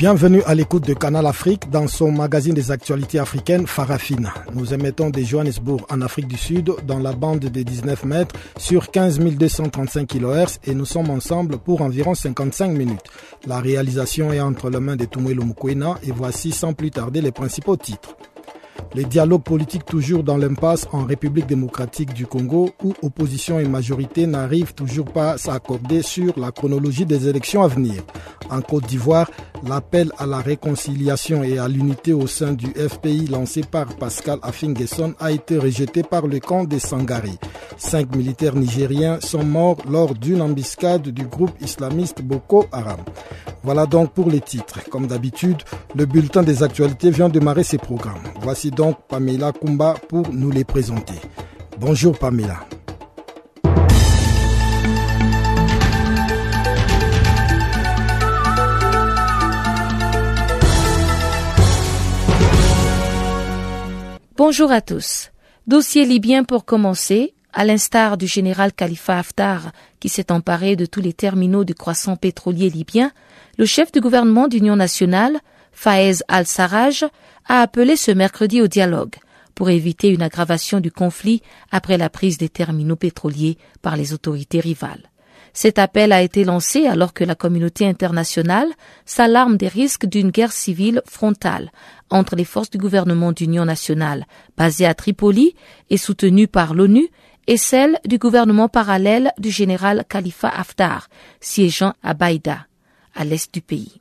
Bienvenue à l'écoute de Canal Afrique dans son magazine des actualités africaines Farafina. Nous émettons de Johannesburg en Afrique du Sud dans la bande de 19 mètres sur 15 235 kHz et nous sommes ensemble pour environ 55 minutes. La réalisation est entre les mains de Tumwelo Mukwena et voici sans plus tarder les principaux titres. Les dialogues politiques toujours dans l'impasse en République démocratique du Congo où opposition et majorité n'arrivent toujours pas à s'accorder sur la chronologie des élections à venir. En Côte d'Ivoire, l'appel à la réconciliation et à l'unité au sein du FPI lancé par Pascal Afingesson a été rejeté par le camp des Sangari. Cinq militaires nigériens sont morts lors d'une embuscade du groupe islamiste Boko Haram. Voilà donc pour les titres. Comme d'habitude, le bulletin des actualités vient de démarrer ses programmes. Voici donc Pamela Kumba pour nous les présenter. Bonjour Pamela. Bonjour à tous. Dossier libyen pour commencer. À l'instar du général Khalifa Haftar, qui s'est emparé de tous les terminaux du croissant pétrolier libyen, le chef du gouvernement d'Union nationale, Faez al-Sarraj, a appelé ce mercredi au dialogue pour éviter une aggravation du conflit après la prise des terminaux pétroliers par les autorités rivales. Cet appel a été lancé alors que la communauté internationale s'alarme des risques d'une guerre civile frontale entre les forces du gouvernement d'union nationale basées à Tripoli et soutenues par l'ONU et celles du gouvernement parallèle du général Khalifa Haftar, siégeant à Baïda, à l'est du pays.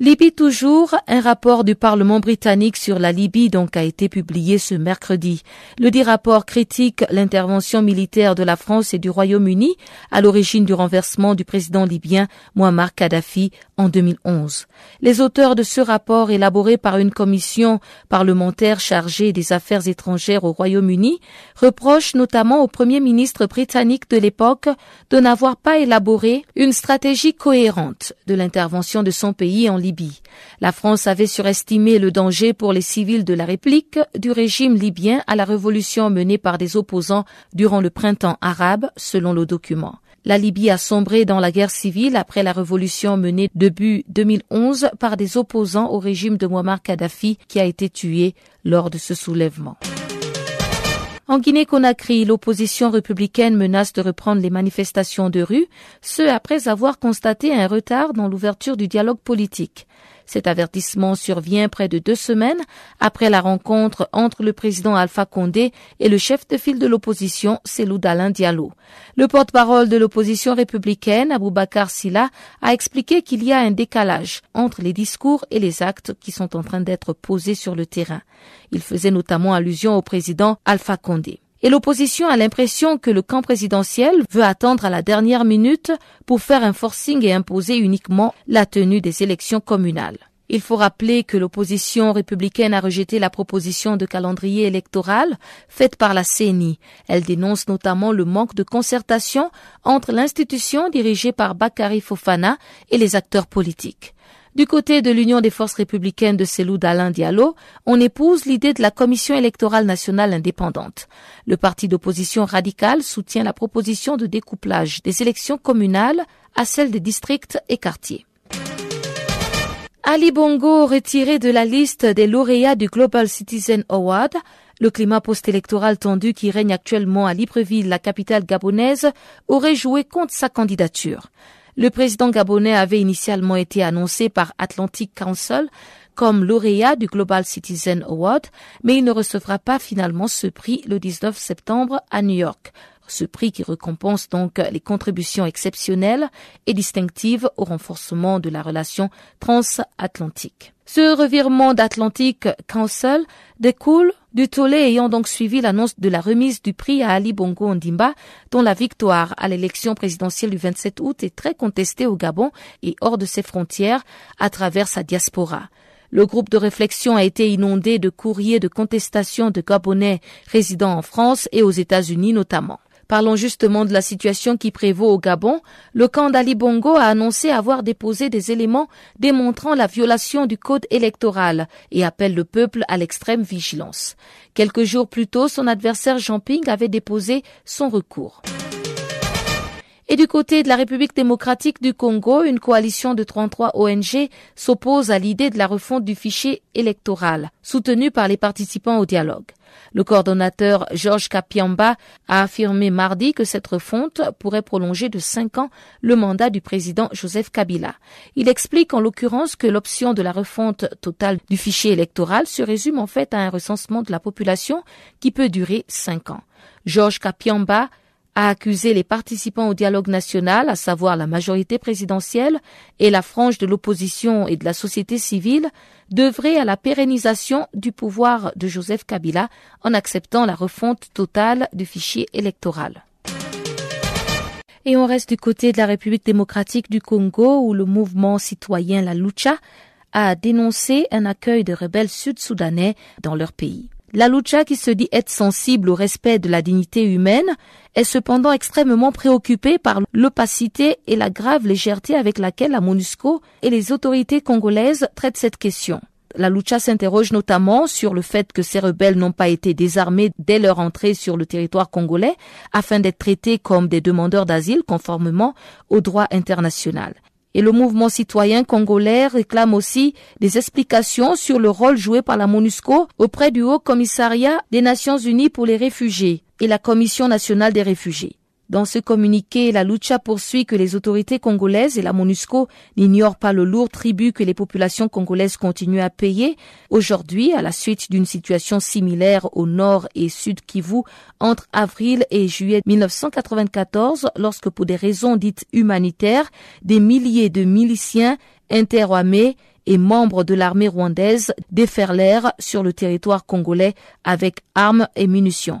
Libye toujours, un rapport du Parlement britannique sur la Libye donc a été publié ce mercredi. Le dit rapport critique l'intervention militaire de la France et du Royaume-Uni à l'origine du renversement du président libyen Muammar Kadhafi en 2011. Les auteurs de ce rapport élaboré par une commission parlementaire chargée des affaires étrangères au Royaume-Uni reprochent notamment au Premier ministre britannique de l'époque de n'avoir pas élaboré une stratégie cohérente de l'intervention de son pays en Libye la France avait surestimé le danger pour les civils de la réplique du régime libyen à la révolution menée par des opposants durant le printemps arabe, selon le document. La Libye a sombré dans la guerre civile après la révolution menée début 2011 par des opposants au régime de Muammar Kadhafi qui a été tué lors de ce soulèvement. En Guinée-Conakry, l'opposition républicaine menace de reprendre les manifestations de rue, ce après avoir constaté un retard dans l'ouverture du dialogue politique. Cet avertissement survient près de deux semaines après la rencontre entre le président Alpha Condé et le chef de file de l'opposition, Selou Dalin Diallo. Le porte-parole de l'opposition républicaine, Aboubakar Silla, a expliqué qu'il y a un décalage entre les discours et les actes qui sont en train d'être posés sur le terrain. Il faisait notamment allusion au président Alpha Condé. Et l'opposition a l'impression que le camp présidentiel veut attendre à la dernière minute pour faire un forcing et imposer uniquement la tenue des élections communales. Il faut rappeler que l'opposition républicaine a rejeté la proposition de calendrier électoral faite par la CENI. Elle dénonce notamment le manque de concertation entre l'institution dirigée par Bakary Fofana et les acteurs politiques. Du côté de l'Union des forces républicaines de Selou d'Alain Diallo, on épouse l'idée de la Commission électorale nationale indépendante. Le parti d'opposition radical soutient la proposition de découplage des élections communales à celles des districts et quartiers. Ali Bongo retiré de la liste des lauréats du Global Citizen Award, le climat post-électoral tendu qui règne actuellement à Libreville, la capitale gabonaise, aurait joué contre sa candidature. Le président gabonais avait initialement été annoncé par Atlantic Council comme lauréat du Global Citizen Award, mais il ne recevra pas finalement ce prix le 19 septembre à New York. Ce prix qui récompense donc les contributions exceptionnelles et distinctives au renforcement de la relation transatlantique. Ce revirement d'Atlantic Council découle du tollé ayant donc suivi l'annonce de la remise du prix à Ali Bongo Ondimba, dont la victoire à l'élection présidentielle du 27 août est très contestée au Gabon et hors de ses frontières à travers sa diaspora. Le groupe de réflexion a été inondé de courriers de contestation de Gabonais résidant en France et aux États-Unis notamment. Parlons justement de la situation qui prévaut au Gabon. Le camp d'Ali Bongo a annoncé avoir déposé des éléments démontrant la violation du code électoral et appelle le peuple à l'extrême vigilance. Quelques jours plus tôt, son adversaire Jean Ping avait déposé son recours. Et du côté de la République démocratique du Congo, une coalition de 33 ONG s'oppose à l'idée de la refonte du fichier électoral, soutenue par les participants au dialogue. Le coordonnateur Georges Kapiamba a affirmé mardi que cette refonte pourrait prolonger de cinq ans le mandat du président Joseph Kabila. Il explique en l'occurrence que l'option de la refonte totale du fichier électoral se résume en fait à un recensement de la population qui peut durer cinq ans. Georges Kapiamba a accusé les participants au dialogue national, à savoir la majorité présidentielle et la frange de l'opposition et de la société civile, d'œuvrer à la pérennisation du pouvoir de Joseph Kabila en acceptant la refonte totale du fichier électoral. Et on reste du côté de la République démocratique du Congo où le mouvement citoyen La Lucha a dénoncé un accueil de rebelles sud-soudanais dans leur pays. La Lucha, qui se dit être sensible au respect de la dignité humaine, est cependant extrêmement préoccupée par l'opacité et la grave légèreté avec laquelle la MONUSCO et les autorités congolaises traitent cette question. La Lucha s'interroge notamment sur le fait que ces rebelles n'ont pas été désarmés dès leur entrée sur le territoire congolais afin d'être traités comme des demandeurs d'asile conformément au droit international. Et le mouvement citoyen congolais réclame aussi des explications sur le rôle joué par la MONUSCO auprès du Haut Commissariat des Nations Unies pour les réfugiés et la Commission nationale des réfugiés. Dans ce communiqué, la Lucha poursuit que les autorités congolaises et la MONUSCO n'ignorent pas le lourd tribut que les populations congolaises continuent à payer aujourd'hui à la suite d'une situation similaire au nord et sud Kivu entre avril et juillet 1994 lorsque pour des raisons dites humanitaires, des milliers de miliciens interarmés et membres de l'armée rwandaise déferlèrent sur le territoire congolais avec armes et munitions.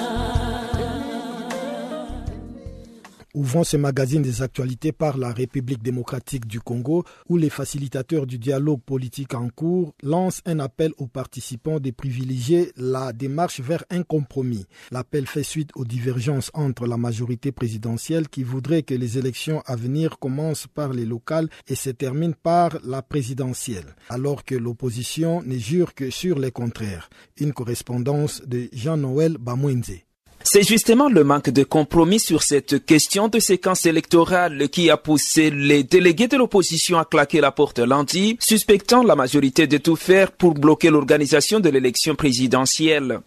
Ouvrons ce magazine des actualités par la République démocratique du Congo, où les facilitateurs du dialogue politique en cours lancent un appel aux participants de privilégier la démarche vers un compromis. L'appel fait suite aux divergences entre la majorité présidentielle qui voudrait que les élections à venir commencent par les locales et se terminent par la présidentielle, alors que l'opposition ne jure que sur les contraires. Une correspondance de Jean-Noël Bamouenze. C'est justement le manque de compromis sur cette question de séquence électorale qui a poussé les délégués de l'opposition à claquer la porte lundi, suspectant la majorité de tout faire pour bloquer l'organisation de l'élection présidentielle.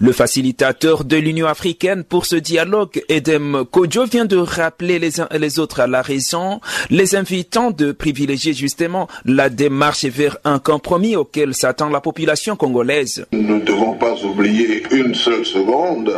Le facilitateur de l'Union africaine pour ce dialogue, Edem Kodjo, vient de rappeler les uns et les autres à la raison, les invitant de privilégier justement la démarche vers un compromis auquel s'attend la population congolaise. Nous ne devons pas oublier une seule seconde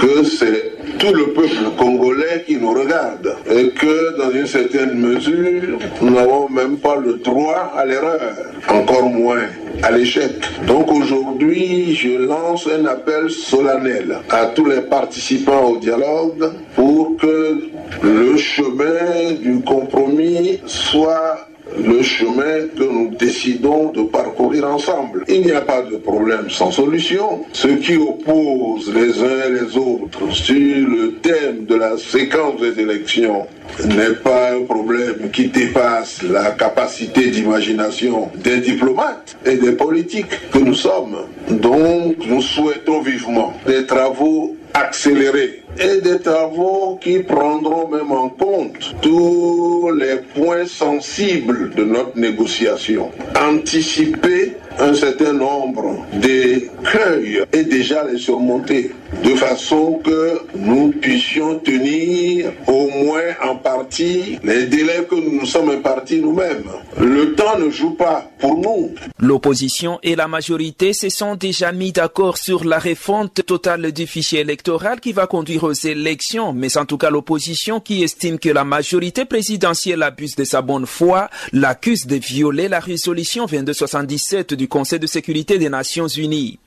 que c'est tout le peuple congolais qui nous regarde et que dans une certaine mesure, nous n'avons même pas le droit à l'erreur, encore moins à l'échec. Donc aujourd'hui, je lance un appel solennel à tous les participants au dialogue pour que le chemin du compromis soit le chemin que nous décidons de parcourir ensemble. Il n'y a pas de problème sans solution. Ce qui oppose les uns et les autres sur le thème de la séquence des élections n'est pas un problème qui dépasse la capacité d'imagination des diplomates et des politiques que nous sommes. Donc nous souhaitons vivement des travaux accélérés et des travaux qui prendront même en compte tous les points sensibles de notre négociation. Anticiper un certain nombre d'écueils et déjà les surmonter de façon que nous puissions tenir au moins en partie les délais que nous nous sommes impartis nous-mêmes. Le temps ne joue pas pour nous. L'opposition et la majorité se sont déjà mis d'accord sur la refonte totale du fichier électoral qui va conduire aux élections, mais en tout cas l'opposition qui estime que la majorité présidentielle abuse de sa bonne foi l'accuse de violer la résolution 2277 du Conseil de sécurité des Nations Unies.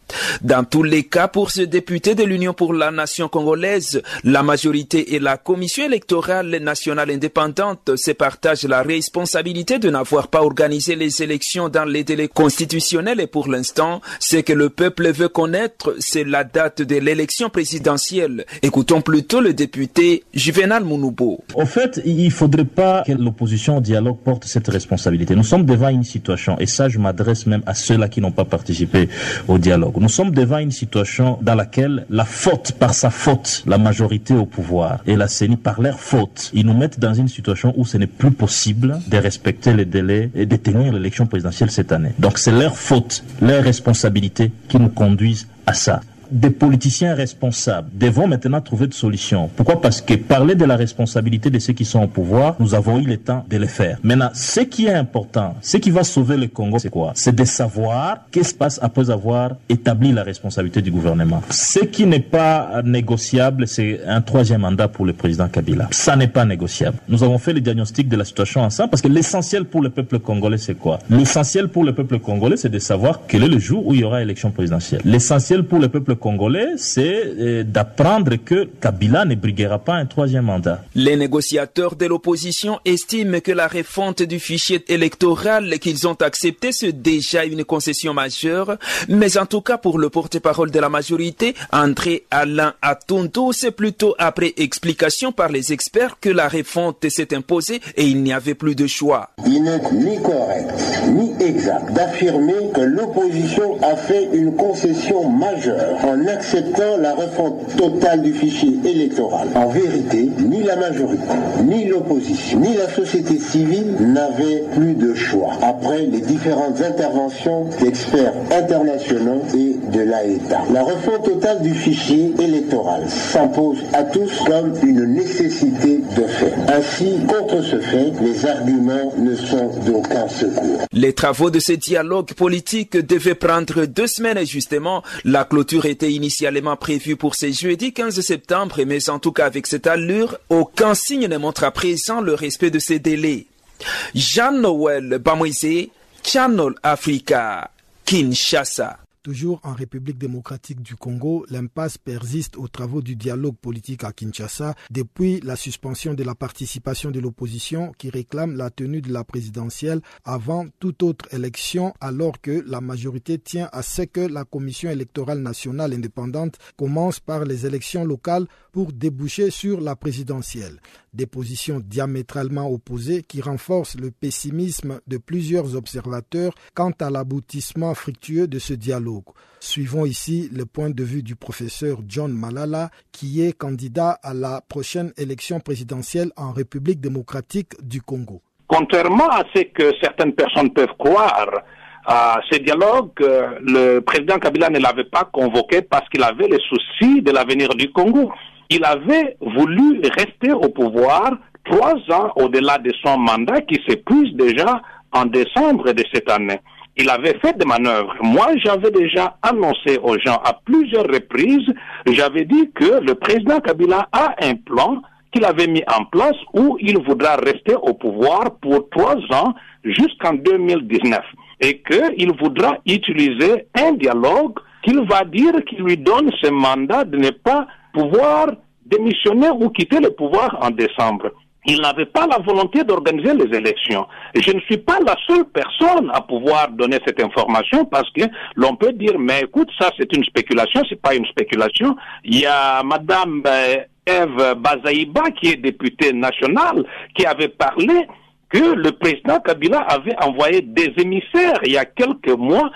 Dans tous les cas, pour ce député de l'Union pour la nation congolaise, la majorité et la commission électorale nationale indépendante se partagent la responsabilité de n'avoir pas organisé les élections dans les délais constitutionnels et pour l'instant, ce que le peuple veut connaître, c'est la date de l'élection présidentielle. Écoutons plutôt le député Juvenal Mounoubo. Au fait, il ne faudrait pas que l'opposition au dialogue porte cette responsabilité. Nous sommes devant une situation, et ça je m'adresse même à ceux-là qui n'ont pas participé au dialogue. Nous sommes devant une situation dans laquelle la faute par sa faute, la majorité au pouvoir et la CENI par leur faute, ils nous mettent dans une situation où ce n'est plus possible de respecter les délais et de tenir l'élection présidentielle cette année. Donc c'est leur faute, leur responsabilité qui nous conduisent à ça des politiciens responsables devront maintenant trouver de solutions. Pourquoi? Parce que parler de la responsabilité de ceux qui sont au pouvoir, nous avons eu le temps de le faire. Maintenant, ce qui est important, ce qui va sauver le Congo, c'est quoi? C'est de savoir qu'est-ce qui se passe après avoir établi la responsabilité du gouvernement. Ce qui n'est pas négociable, c'est un troisième mandat pour le président Kabila. Ça n'est pas négociable. Nous avons fait le diagnostic de la situation ensemble parce que l'essentiel pour le peuple congolais, c'est quoi? L'essentiel pour le peuple congolais, c'est de savoir quel est le jour où il y aura élection présidentielle. L'essentiel pour le peuple congolais, c'est d'apprendre que Kabila ne briguera pas un troisième mandat. Les négociateurs de l'opposition estiment que la refonte du fichier électoral qu'ils ont accepté, c'est déjà une concession majeure. Mais en tout cas, pour le porte-parole de la majorité, André Alain Atunto, c'est plutôt après explication par les experts que la refonte s'est imposée et il n'y avait plus de choix. Il n'est ni correct, ni exact d'affirmer que l'opposition a fait une concession majeure en acceptant la refonte totale du fichier électoral. En vérité, ni la majorité, ni l'opposition, ni la société civile n'avaient plus de choix après les différentes interventions d'experts internationaux et de l'AETA. La refonte totale du fichier électoral s'impose à tous comme une nécessité de fait. Ainsi, contre ce fait, les arguments ne sont d'aucun secours. Les travaux de ce dialogue politique devaient prendre deux semaines et justement, la clôture était initialement prévue pour ce jeudi 15 septembre, mais en tout cas avec cette allure, aucun signe ne montre à présent le respect de ces délais. Jean-Noël Bamoisé, Channel Africa, Kinshasa. Toujours en République démocratique du Congo, l'impasse persiste aux travaux du dialogue politique à Kinshasa depuis la suspension de la participation de l'opposition qui réclame la tenue de la présidentielle avant toute autre élection alors que la majorité tient à ce que la Commission électorale nationale indépendante commence par les élections locales pour déboucher sur la présidentielle. Des positions diamétralement opposées qui renforcent le pessimisme de plusieurs observateurs quant à l'aboutissement fructueux de ce dialogue. Suivons ici le point de vue du professeur John Malala, qui est candidat à la prochaine élection présidentielle en République démocratique du Congo. Contrairement à ce que certaines personnes peuvent croire, à ce dialogue, le président Kabila ne l'avait pas convoqué parce qu'il avait les soucis de l'avenir du Congo. Il avait voulu rester au pouvoir trois ans au-delà de son mandat qui s'épuise déjà en décembre de cette année il avait fait des manœuvres. Moi, j'avais déjà annoncé aux gens à plusieurs reprises, j'avais dit que le président Kabila a un plan qu'il avait mis en place où il voudra rester au pouvoir pour trois ans jusqu'en 2019 et qu'il voudra utiliser un dialogue qu'il va dire qui lui donne ce mandat de ne pas pouvoir démissionner ou quitter le pouvoir en décembre il n'avait pas la volonté d'organiser les élections. Je ne suis pas la seule personne à pouvoir donner cette information parce que l'on peut dire, mais écoute, ça c'est une spéculation, c'est pas une spéculation. Il y a Madame euh, Eve Bazaïba, qui est députée nationale, qui avait parlé que le président Kabila avait envoyé des émissaires il y a quelques mois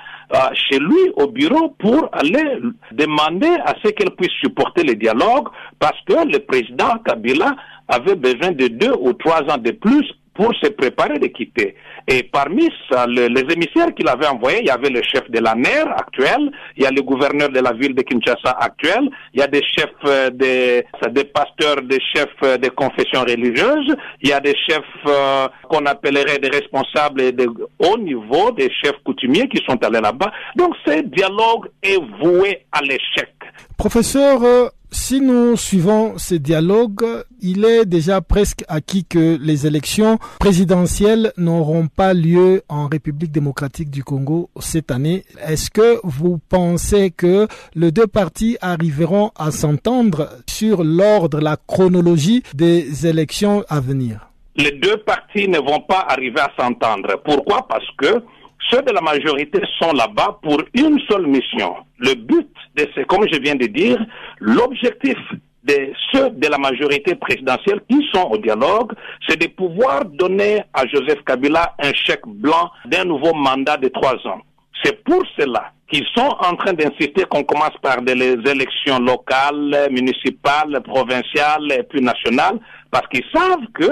chez lui au bureau pour aller demander à ce qu'elle puisse supporter le dialogue parce que le président Kabila avait besoin de deux ou trois ans de plus pour se préparer de quitter. Et parmi ça, le, les émissaires qu'il avait envoyés, il y avait le chef de la NER actuel, il y a le gouverneur de la ville de Kinshasa actuel, il y a des chefs euh, des, des pasteurs, des chefs euh, des confessions religieuses, il y a des chefs euh, qu'on appellerait des responsables de haut niveau, des chefs coutumiers qui sont allés là-bas. Donc ce dialogue est voué à l'échec. Professeur, euh, si nous suivons ce dialogue, il est déjà presque acquis que les élections présidentielles n'auront pas lieu en République démocratique du Congo cette année. Est-ce que vous pensez que les deux partis arriveront à s'entendre sur l'ordre, la chronologie des élections à venir? Les deux partis ne vont pas arriver à s'entendre. Pourquoi? Parce que ceux de la majorité sont là-bas pour une seule mission. Le but de ce, comme je viens de dire, l'objectif de ceux de la majorité présidentielle qui sont au dialogue, c'est de pouvoir donner à Joseph Kabila un chèque blanc d'un nouveau mandat de trois ans. C'est pour cela qu'ils sont en train d'insister qu'on commence par des élections locales, municipales, provinciales et puis nationales, parce qu'ils savent que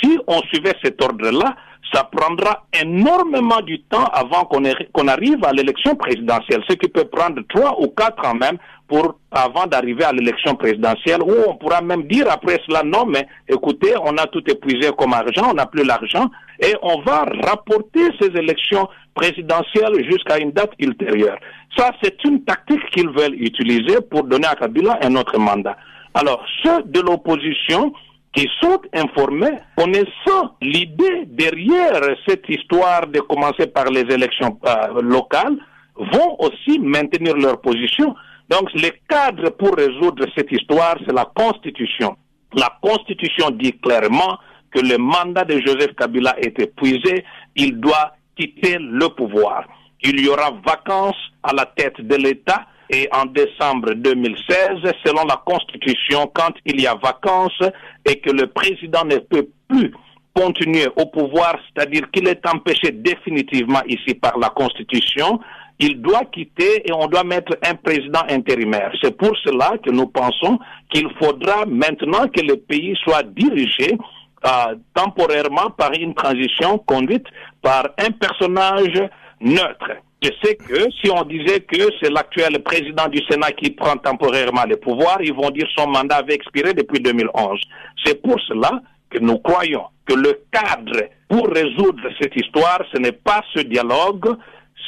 si on suivait cet ordre-là, ça prendra énormément du temps avant qu'on arrive à l'élection présidentielle, ce qui peut prendre trois ou quatre ans même pour avant d'arriver à l'élection présidentielle, où on pourra même dire après cela non, mais écoutez, on a tout épuisé comme argent, on n'a plus l'argent, et on va rapporter ces élections présidentielles jusqu'à une date ultérieure. Ça, c'est une tactique qu'ils veulent utiliser pour donner à Kabila un autre mandat. Alors, ceux de l'opposition qui sont informés, connaissant l'idée derrière cette histoire de commencer par les élections euh, locales, vont aussi maintenir leur position. Donc, le cadre pour résoudre cette histoire, c'est la Constitution. La Constitution dit clairement que le mandat de Joseph Kabila est épuisé, il doit quitter le pouvoir. Il y aura vacances à la tête de l'État et en décembre 2016, selon la Constitution, quand il y a vacances et que le président ne peut plus continuer au pouvoir, c'est-à-dire qu'il est empêché définitivement ici par la Constitution, il doit quitter et on doit mettre un président intérimaire. C'est pour cela que nous pensons qu'il faudra maintenant que le pays soit dirigé euh, temporairement par une transition conduite par un personnage neutre. Je sais que si on disait que c'est l'actuel président du Sénat qui prend temporairement le pouvoir, ils vont dire son mandat avait expiré depuis 2011. C'est pour cela que nous croyons que le cadre pour résoudre cette histoire, ce n'est pas ce dialogue,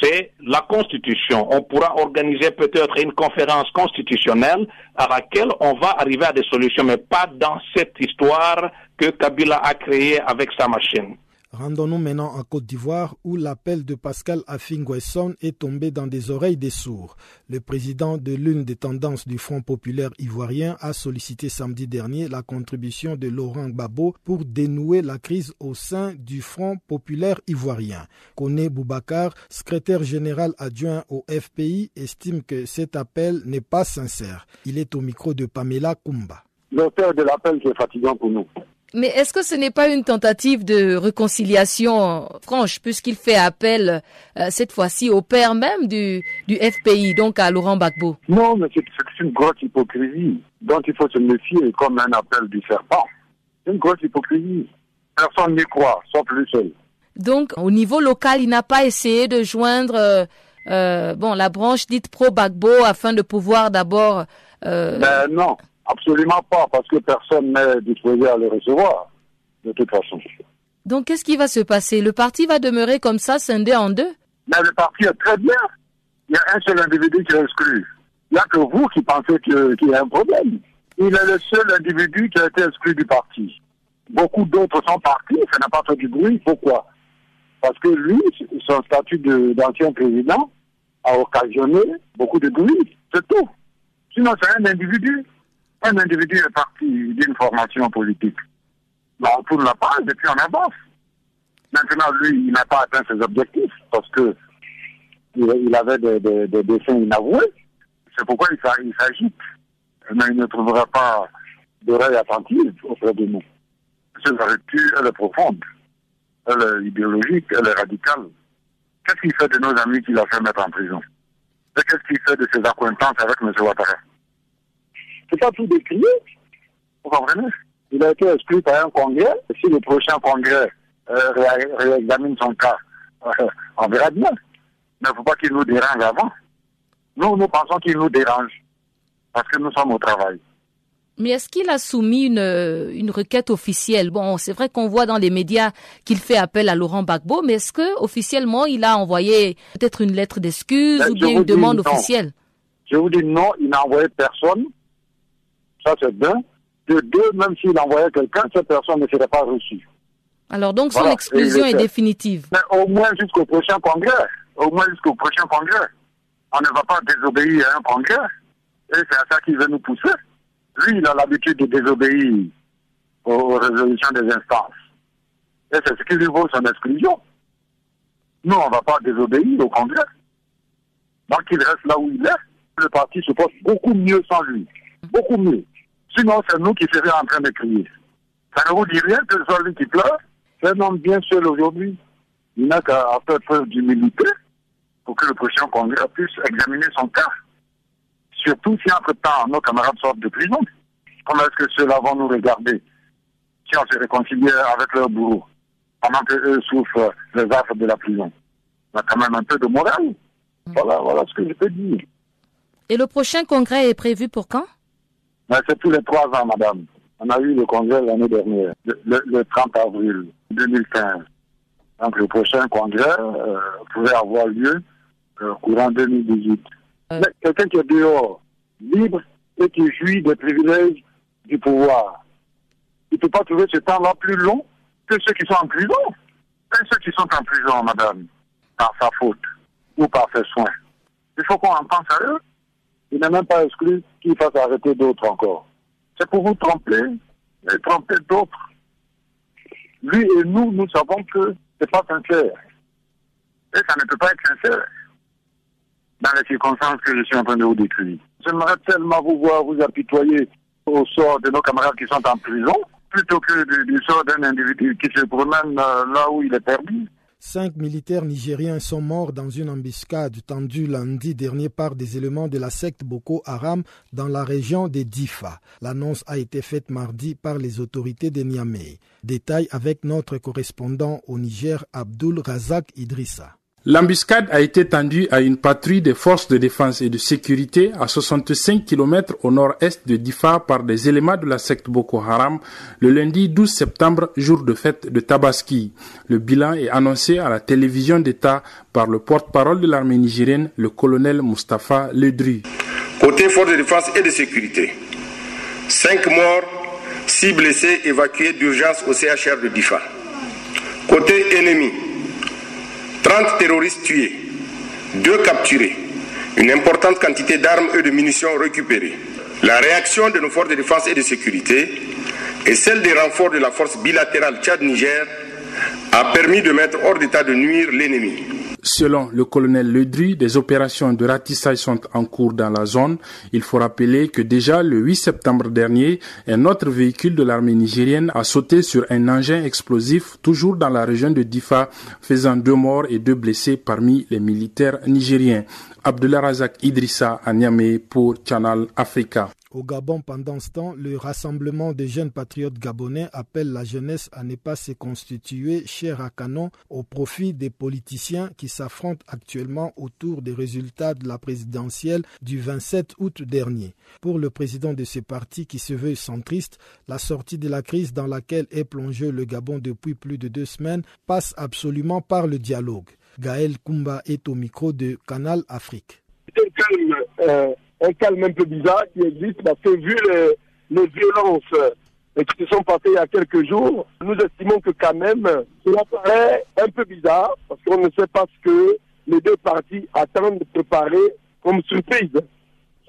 c'est la Constitution. On pourra organiser peut-être une conférence constitutionnelle à laquelle on va arriver à des solutions, mais pas dans cette histoire que Kabila a créée avec sa machine. Rendons-nous maintenant en Côte d'Ivoire où l'appel de Pascal Afingwesson est tombé dans des oreilles des sourds. Le président de l'une des tendances du Front populaire ivoirien a sollicité samedi dernier la contribution de Laurent Gbagbo pour dénouer la crise au sein du Front populaire ivoirien. Kone Boubacar, secrétaire général adjoint au FPI, estime que cet appel n'est pas sincère. Il est au micro de Pamela Kumba. L'auteur de l'appel, c'est fatigant pour nous. Mais est-ce que ce n'est pas une tentative de réconciliation franche, puisqu'il fait appel euh, cette fois-ci au père même du, du FPI, donc à Laurent Gbagbo? Non, mais c'est une grosse hypocrisie dont il faut se méfier comme un appel du serpent. C'est une grosse hypocrisie. Personne n'y croit, sauf lui seul. Donc, au niveau local, il n'a pas essayé de joindre euh, euh, bon la branche dite pro-Bagbo afin de pouvoir d'abord... Euh... Ben non, Absolument pas, parce que personne n'est disposé à le recevoir, de toute façon. Donc, qu'est-ce qui va se passer? Le parti va demeurer comme ça, scindé en deux? Mais le parti est très bien. Il y a un seul individu qui est exclu. Il n'y a que vous qui pensez qu'il y a un problème. Il est le seul individu qui a été exclu du parti. Beaucoup d'autres sont partis, ça n'a pas fait du bruit. Pourquoi? Parce que lui, son statut d'ancien président a occasionné beaucoup de bruit. C'est tout. Sinon, c'est un individu un individu est parti d'une formation politique. On tourne la page et puis on avance. Maintenant, lui, il n'a pas atteint ses objectifs parce que il avait des, des, des dessins inavoués. C'est pourquoi il s'agite. Mais il ne trouvera pas d'oreille attentive auprès de nous. Cette rupture, elle est profonde. Elle est idéologique, elle est radicale. Qu'est-ce qu'il fait de nos amis qu'il a fait mettre en prison? Et qu'est-ce qu'il fait de ses acquaintances avec M. Ouattara? C'est pas tout décrié. Vous comprenez Il a été exclu par un congrès. Si le prochain congrès euh, réexamine son cas, euh, on verra bien. Mais il ne faut pas qu'il nous dérange avant. Nous, nous pensons qu'il nous dérange. Parce que nous sommes au travail. Mais est-ce qu'il a soumis une, une requête officielle? Bon, c'est vrai qu'on voit dans les médias qu'il fait appel à Laurent Gbagbo, mais est-ce que officiellement il a envoyé peut-être une lettre d'excuse ou bien une demande officielle? Je vous dis non, il n'a envoyé personne. Ça c'est bien. De deux, même s'il envoyait quelqu'un, cette personne ne serait pas reçue. Alors donc son exclusion est définitive. Mais au moins jusqu'au prochain congrès. Au moins jusqu'au prochain congrès. On ne va pas désobéir à un congrès. Et c'est à ça qu'il veut nous pousser. Lui, il a l'habitude de désobéir aux résolutions des instances. Et c'est ce qui lui vaut son exclusion. Nous, on ne va pas désobéir au Congrès. Donc, il reste là où il est. Le parti se porte beaucoup mieux sans lui. Beaucoup mieux. Sinon, c'est nous qui serions en train de crier. Ça ne vous dit rien que ce soit lui qui pleure. C'est un homme bien seul aujourd'hui. Il n'a qu'à faire preuve d'humilité pour que le prochain Congrès puisse examiner son cas. Surtout si entre-temps nos camarades sortent de prison. Comment est-ce que ceux-là vont nous regarder si on se réconcilie avec leur bourreau pendant qu'eux souffrent les affres de la prison? On a quand même un peu de morale. Voilà, voilà ce que je peux dire. Et le prochain congrès est prévu pour quand? C'est tous les trois ans, madame. On a eu le congrès l'année dernière, le, 30 avril 2015. Donc le prochain congrès euh, pourrait avoir lieu euh, courant 2018. Euh. Quelqu'un qui est dehors, libre et qui jouit des privilèges du pouvoir, il ne peut pas trouver ce temps-là plus long que ceux qui sont en prison. Et ceux qui sont en prison, madame, par sa faute ou par ses soins. Il faut qu'on en pense à eux. Il n'est même pas exclu qu'il fasse arrêter d'autres encore. C'est pour vous tromper et tromper d'autres. Lui et nous, nous savons que ce n'est pas sincère. Et ça ne peut pas être sincère dans les circonstances que je suis en train de vous décrire. J'aimerais tellement vous voir vous apitoyer au sort de nos camarades qui sont en prison, plutôt que du, sort d'un individu qui se promène euh, là où il est perdu. Cinq militaires nigériens sont morts dans une embuscade tendue lundi dernier par des éléments de la secte Boko Haram dans la région de Difa. L'annonce a été faite mardi par les autorités de Niamey. Détail avec notre correspondant au Niger, Abdul Razak Idrissa. L'embuscade a été tendue à une patrouille des forces de défense et de sécurité à 65 km au nord-est de Difa par des éléments de la secte Boko Haram le lundi 12 septembre, jour de fête de Tabaski. Le bilan est annoncé à la télévision d'État par le porte-parole de l'armée nigérienne, le colonel Mustafa Ledru. Côté forces de défense et de sécurité, 5 morts, 6 blessés évacués d'urgence au CHR de Difa. Côté ennemi, 30 terroristes tués, 2 capturés, une importante quantité d'armes et de munitions récupérées. La réaction de nos forces de défense et de sécurité et celle des renforts de la force bilatérale Tchad-Niger a permis de mettre hors d'état de nuire l'ennemi. Selon le colonel Ledru, des opérations de ratissage sont en cours dans la zone. Il faut rappeler que déjà le 8 septembre dernier, un autre véhicule de l'armée nigérienne a sauté sur un engin explosif toujours dans la région de Difa, faisant deux morts et deux blessés parmi les militaires nigériens. Abdullah Razak Idrissa à Niamey pour Channel Africa. Au Gabon, pendant ce temps, le Rassemblement des jeunes patriotes gabonais appelle la jeunesse à ne pas se constituer cher à canon au profit des politiciens qui s'affrontent actuellement autour des résultats de la présidentielle du 27 août dernier. Pour le président de ce parti qui se veut centriste, la sortie de la crise dans laquelle est plongé le Gabon depuis plus de deux semaines passe absolument par le dialogue. Gaël Kumba est au micro de Canal Afrique. Euh, un calme un peu bizarre qui existe parce que vu les, violences euh, qui se sont passées il y a quelques jours, nous estimons que quand même, cela paraît un peu bizarre parce qu'on ne sait pas ce que les deux parties attendent de préparer comme surprise.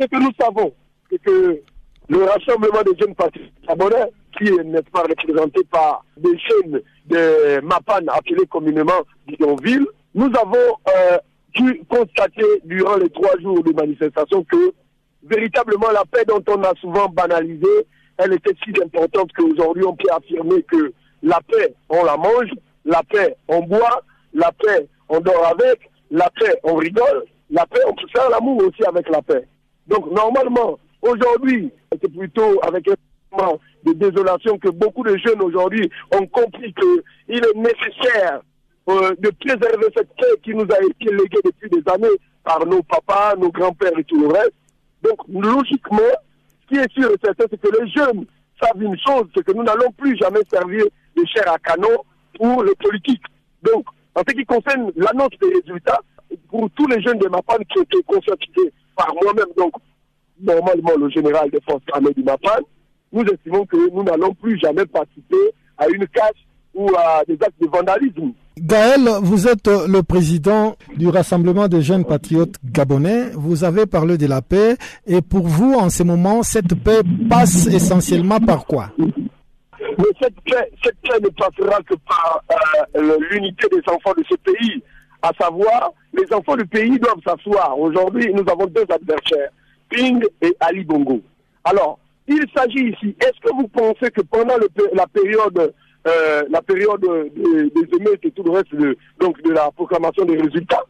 Ce que nous savons, c'est que le rassemblement des jeunes partis gabonais, qui est, n'est-ce pas, représenté par des jeunes de Mapan, appelés communément bidonville, nous avons euh, pu constater durant les trois jours de manifestation que véritablement la paix dont on a souvent banalisé, elle était si importante qu'aujourd'hui on peut affirmer que la paix, on la mange, la paix, on boit, la paix, on dort avec, la paix, on rigole, la paix, on peut faire l'amour aussi avec la paix. Donc normalement, aujourd'hui, c'est plutôt avec un moment de désolation que beaucoup de jeunes aujourd'hui ont compris qu'il est nécessaire euh, de préserver cette paix qui nous a été léguée depuis des années par nos papas, nos grands-pères et tout le reste. Donc logiquement, ce qui est sûr et certain, c'est que les jeunes savent une chose, c'est que nous n'allons plus jamais servir de chair à canon pour les politiques. Donc, en ce qui concerne l'annonce des résultats, pour tous les jeunes de MAPAN qui été conscientisés par moi-même, donc normalement le général des forces armées du MAPAN, nous estimons que nous n'allons plus jamais participer à une casse ou à des actes de vandalisme. Gaël, vous êtes le président du Rassemblement des jeunes patriotes gabonais. Vous avez parlé de la paix. Et pour vous, en ce moment, cette paix passe essentiellement par quoi? Mais cette paix, cette paix ne passera que par euh, l'unité des enfants de ce pays. À savoir, les enfants du pays doivent s'asseoir. Aujourd'hui, nous avons deux adversaires, Ping et Ali Bongo. Alors, il s'agit ici, est-ce que vous pensez que pendant le, la période euh, la période des émeutes et tout le reste de, donc de la proclamation des résultats.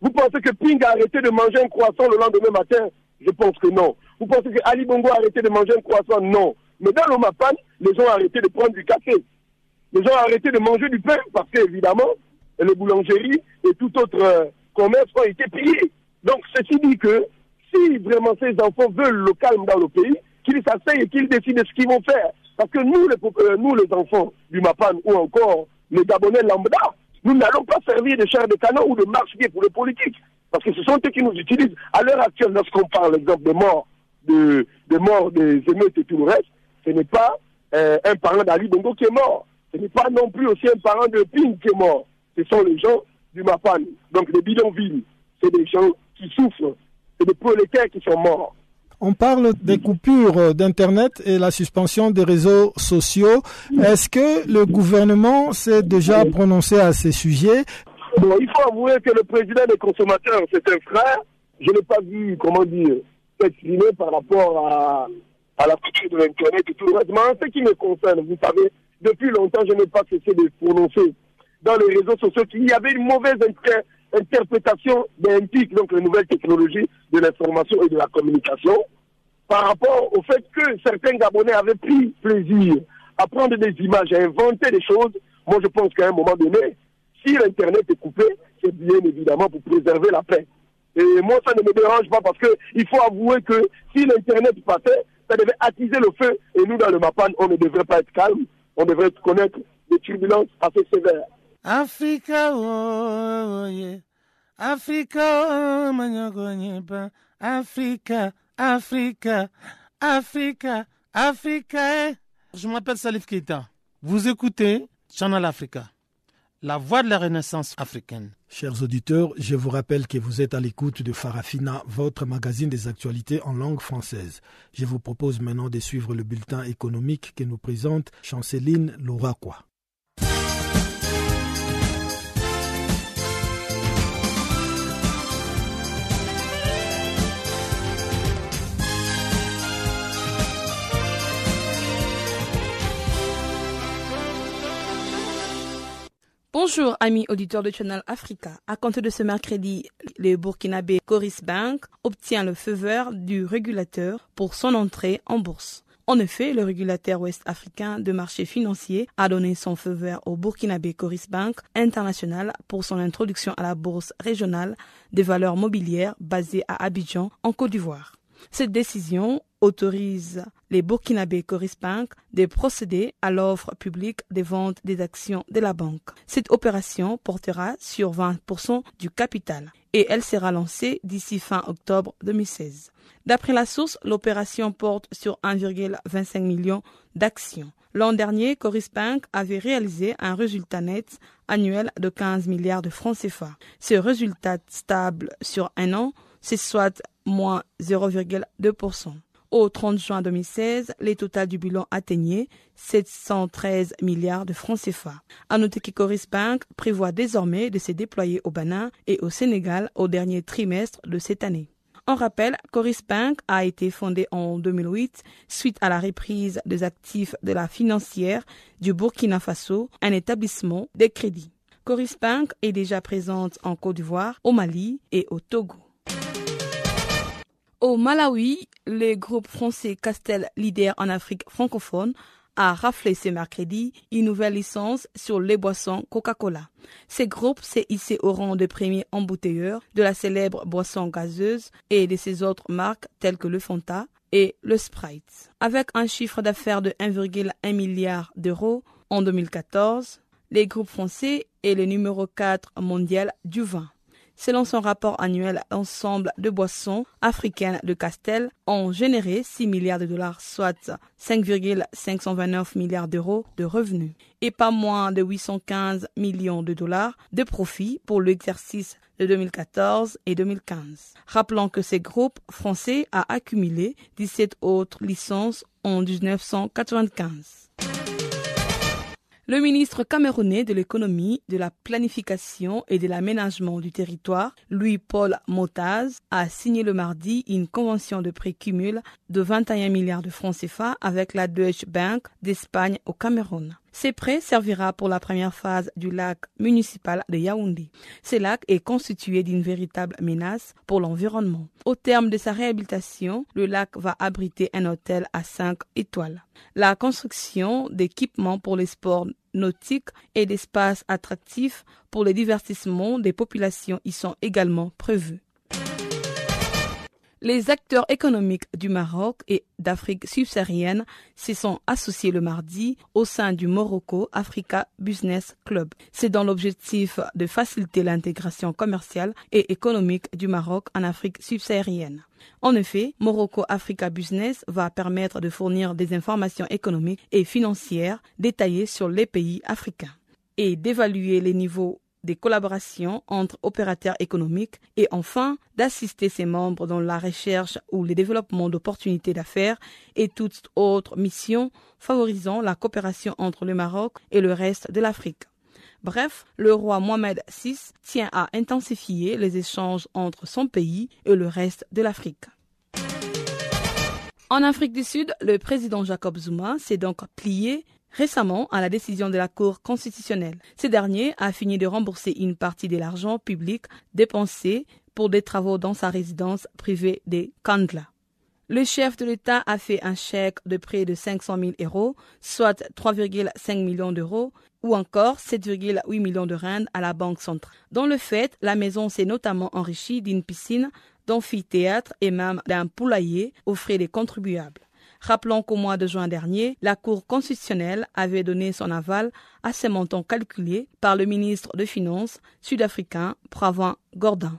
Vous pensez que Ping a arrêté de manger un croissant le lendemain matin? Je pense que non. Vous pensez que Ali Bongo a arrêté de manger un croissant? Non. Mais dans l'Omapan, les gens ont arrêté de prendre du café. Les gens ont arrêté de manger du pain parce qu'évidemment, les boulangeries et tout autre euh, commerce ont été pillés. Donc, ceci dit que si vraiment ces enfants veulent le calme dans le pays, qu'ils s'asseyent et qu'ils décident ce qu'ils vont faire. Parce que nous, les, euh, nous, les enfants du MAPAN ou encore les Gabonais lambda, nous n'allons pas servir de chair de canon ou de marche-pied pour les politiques. Parce que ce sont eux qui nous utilisent. À l'heure actuelle, lorsqu'on parle, l'exemple de morts, de, de morts des émeutes et tout le reste, ce n'est pas euh, un parent d'Ali Bongo qui est mort. Ce n'est pas non plus aussi un parent de Ping qui est mort. Ce sont les gens du MAPAN. Donc les bidonvilles, c'est des gens qui souffrent. C'est des prolétaires qui sont morts. On parle des coupures d'Internet et la suspension des réseaux sociaux. Est-ce que le gouvernement s'est déjà prononcé à ces sujets? Bon, Il faut avouer que le président des consommateurs, c'est un frère. Je n'ai pas vu, comment dire, s'exprimer par rapport à, à la coupure de l'Internet et tout le reste. Mais en ce qui me concerne, vous savez, depuis longtemps, je n'ai pas cessé de prononcer dans les réseaux sociaux qu'il y avait une mauvaise interprétation NTIC, donc les nouvelles technologies de l'information et de la communication, par rapport au fait que certains Gabonais avaient pris plaisir à prendre des images, à inventer des choses. Moi, je pense qu'à un moment donné, si l'Internet est coupé, c'est bien évidemment pour préserver la paix. Et moi, ça ne me dérange pas parce qu'il faut avouer que si l'Internet passait, ça devait attiser le feu. Et nous, dans le Mapan, on ne devrait pas être calme. On devrait connaître des turbulences assez sévères. Africa, oh, yeah. Africa, oh, Africa, Africa, Africa, Africa. Je m'appelle Salif Keita. Vous écoutez Channel Africa, la voix de la renaissance africaine. Chers auditeurs, je vous rappelle que vous êtes à l'écoute de Farafina, votre magazine des actualités en langue française. Je vous propose maintenant de suivre le bulletin économique que nous présente Chanceline Louraquois. Bonjour amis auditeurs de Channel Africa. À compter de ce mercredi, le Burkinabé Coris Bank obtient le feu vert du régulateur pour son entrée en bourse. En effet, le régulateur ouest-africain de marché financier a donné son feu vert au Burkinabé Coris Bank International pour son introduction à la bourse régionale des valeurs mobilières basée à Abidjan, en Côte d'Ivoire. Cette décision autorise les Burkinabés Coris Bank de procéder à l'offre publique des ventes des actions de la banque. Cette opération portera sur 20% du capital et elle sera lancée d'ici fin octobre 2016. D'après la source, l'opération porte sur 1,25 million d'actions. L'an dernier, Coris Bank avait réalisé un résultat net annuel de 15 milliards de francs CFA. Ce résultat stable sur un an, c'est soit moins 0,2%. Au 30 juin 2016, les totaux du bilan atteignaient 713 milliards de francs CFA. À noter que Coris Bank prévoit désormais de se déployer au Bénin et au Sénégal au dernier trimestre de cette année. En rappel, Coris Bank a été fondé en 2008 suite à la reprise des actifs de la financière du Burkina Faso, un établissement de crédit. Coris Bank est déjà présente en Côte d'Ivoire, au Mali et au Togo. Au Malawi, le groupe français Castel, leader en Afrique francophone, a raflé ce mercredi une nouvelle licence sur les boissons Coca-Cola. Ce groupe s'est hissé au rang de premier embouteilleur de la célèbre boisson gazeuse et de ses autres marques telles que le Fanta et le Sprite. Avec un chiffre d'affaires de 1,1 milliard d'euros en 2014, les groupes français est le numéro 4 mondial du vin. Selon son rapport annuel, l'ensemble de boissons africaines de Castel ont généré 6 milliards de dollars, soit 5,529 milliards d'euros de revenus, et pas moins de 815 millions de dollars de profits pour l'exercice de 2014 et 2015. Rappelons que ces groupes français a accumulé 17 autres licences en 1995. Le ministre camerounais de l'économie, de la planification et de l'aménagement du territoire, Louis-Paul Motaz, a signé le mardi une convention de précumul de 21 milliards de francs CFA avec la Deutsche Bank d'Espagne au Cameroun. Ce prêt servira pour la première phase du lac municipal de Yaoundé. Ce lac est constitué d'une véritable menace pour l'environnement. Au terme de sa réhabilitation, le lac va abriter un hôtel à 5 étoiles. La construction d'équipements pour les sports nautiques et d'espaces attractifs pour le divertissement des populations y sont également prévus. Les acteurs économiques du Maroc et d'Afrique subsaharienne se sont associés le mardi au sein du Morocco Africa Business Club. C'est dans l'objectif de faciliter l'intégration commerciale et économique du Maroc en Afrique subsaharienne. En effet, Morocco Africa Business va permettre de fournir des informations économiques et financières détaillées sur les pays africains et d'évaluer les niveaux des collaborations entre opérateurs économiques et enfin d'assister ses membres dans la recherche ou le développement d'opportunités d'affaires et toute autre mission favorisant la coopération entre le Maroc et le reste de l'Afrique. Bref, le roi Mohamed VI tient à intensifier les échanges entre son pays et le reste de l'Afrique. En Afrique du Sud, le président Jacob Zuma s'est donc plié récemment à la décision de la Cour constitutionnelle. Ce dernier a fini de rembourser une partie de l'argent public dépensé pour des travaux dans sa résidence privée de Kandla. Le chef de l'État a fait un chèque de près de 500 000 euros, soit 3,5 millions d'euros, ou encore 7,8 millions de rand à la Banque centrale. Dans le fait, la maison s'est notamment enrichie d'une piscine, d'amphithéâtre et même d'un poulailler aux frais des contribuables. Rappelons qu'au mois de juin dernier, la Cour constitutionnelle avait donné son aval à ces montants calculés par le ministre des Finances sud-africain Pravin Gordon.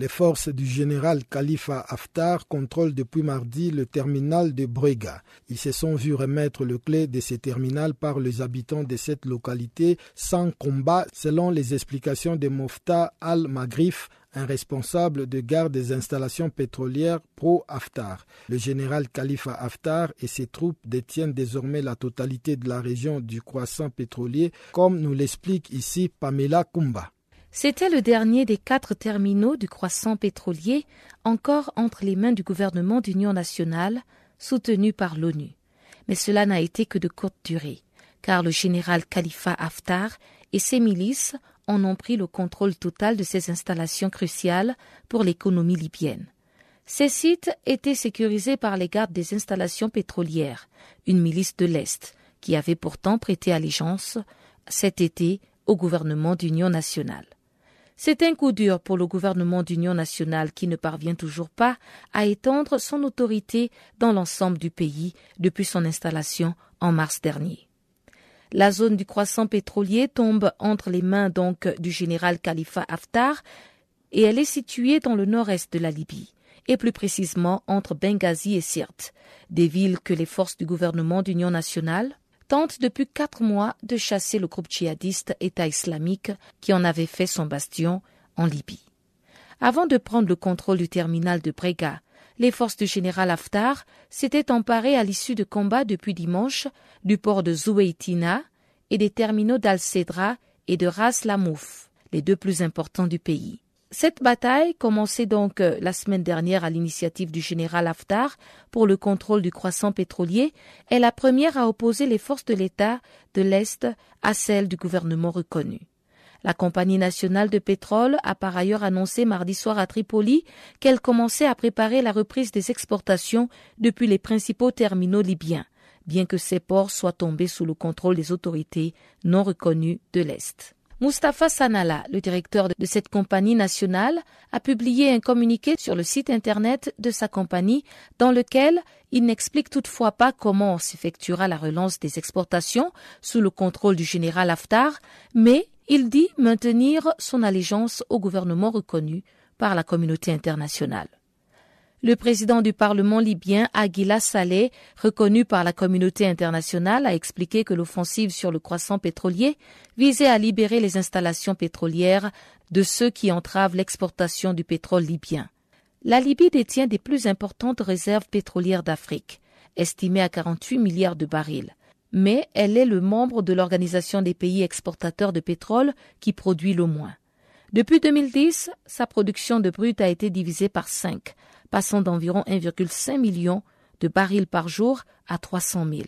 Les forces du général Khalifa Haftar contrôlent depuis mardi le terminal de Brega. Ils se sont vus remettre le clé de ces terminals par les habitants de cette localité sans combat, selon les explications de Mofta Al-Magrif, un responsable de garde des installations pétrolières pro-Haftar. Le général Khalifa Haftar et ses troupes détiennent désormais la totalité de la région du croissant pétrolier, comme nous l'explique ici Pamela Kumba. C'était le dernier des quatre terminaux du croissant pétrolier encore entre les mains du gouvernement d'union nationale soutenu par l'ONU. Mais cela n'a été que de courte durée, car le général Khalifa Haftar et ses milices en ont pris le contrôle total de ces installations cruciales pour l'économie libyenne. Ces sites étaient sécurisés par les gardes des installations pétrolières, une milice de l'Est, qui avait pourtant prêté allégeance cet été au gouvernement d'union nationale. C'est un coup dur pour le gouvernement d'union nationale qui ne parvient toujours pas à étendre son autorité dans l'ensemble du pays depuis son installation en mars dernier. La zone du croissant pétrolier tombe entre les mains donc du général Khalifa Haftar et elle est située dans le nord-est de la Libye et plus précisément entre Benghazi et Sirte, des villes que les forces du gouvernement d'union nationale tentent depuis quatre mois de chasser le groupe djihadiste État islamique qui en avait fait son bastion en Libye. Avant de prendre le contrôle du terminal de Brega, les forces du général Haftar s'étaient emparées à l'issue de combats depuis dimanche du port de Zoueitina et des terminaux d'Al-Cedra et de Ras Lamouf, les deux plus importants du pays. Cette bataille, commencée donc euh, la semaine dernière à l'initiative du général Haftar pour le contrôle du croissant pétrolier, est la première à opposer les forces de l'État de l'Est à celles du gouvernement reconnu. La Compagnie nationale de pétrole a par ailleurs annoncé mardi soir à Tripoli qu'elle commençait à préparer la reprise des exportations depuis les principaux terminaux libyens, bien que ces ports soient tombés sous le contrôle des autorités non reconnues de l'Est. Mustapha Sanala, le directeur de cette compagnie nationale, a publié un communiqué sur le site internet de sa compagnie dans lequel il n'explique toutefois pas comment s'effectuera la relance des exportations sous le contrôle du général Haftar, mais il dit maintenir son allégeance au gouvernement reconnu par la communauté internationale. Le président du Parlement libyen, Aguila Saleh, reconnu par la communauté internationale, a expliqué que l'offensive sur le croissant pétrolier visait à libérer les installations pétrolières de ceux qui entravent l'exportation du pétrole libyen. La Libye détient des plus importantes réserves pétrolières d'Afrique, estimées à 48 milliards de barils. Mais elle est le membre de l'Organisation des pays exportateurs de pétrole qui produit le moins. Depuis 2010, sa production de brut a été divisée par 5, passant d'environ 1,5 million de barils par jour à 300 000,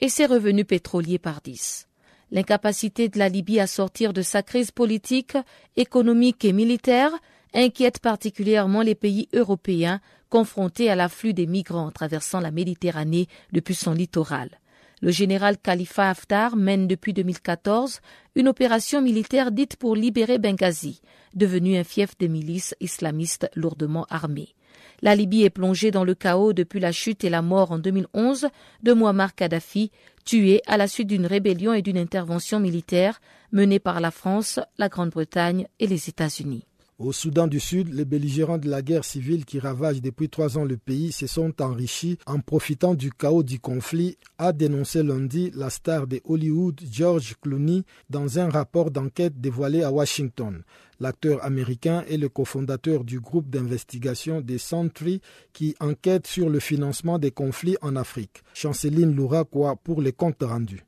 et ses revenus pétroliers par 10. L'incapacité de la Libye à sortir de sa crise politique, économique et militaire inquiète particulièrement les pays européens confrontés à l'afflux des migrants traversant la Méditerranée depuis son littoral. Le général Khalifa Haftar mène depuis 2014 une opération militaire dite pour libérer Benghazi, devenu un fief de milices islamistes lourdement armées. La Libye est plongée dans le chaos depuis la chute et la mort en 2011 de Muammar Kadhafi, tué à la suite d'une rébellion et d'une intervention militaire menée par la France, la Grande-Bretagne et les États-Unis. Au Soudan du Sud, les belligérants de la guerre civile qui ravage depuis trois ans le pays se sont enrichis en profitant du chaos du conflit, a dénoncé lundi la star de Hollywood George Clooney dans un rapport d'enquête dévoilé à Washington. L'acteur américain est le cofondateur du groupe d'investigation des Sentry qui enquête sur le financement des conflits en Afrique. Chanceline Louraquois pour les comptes rendus.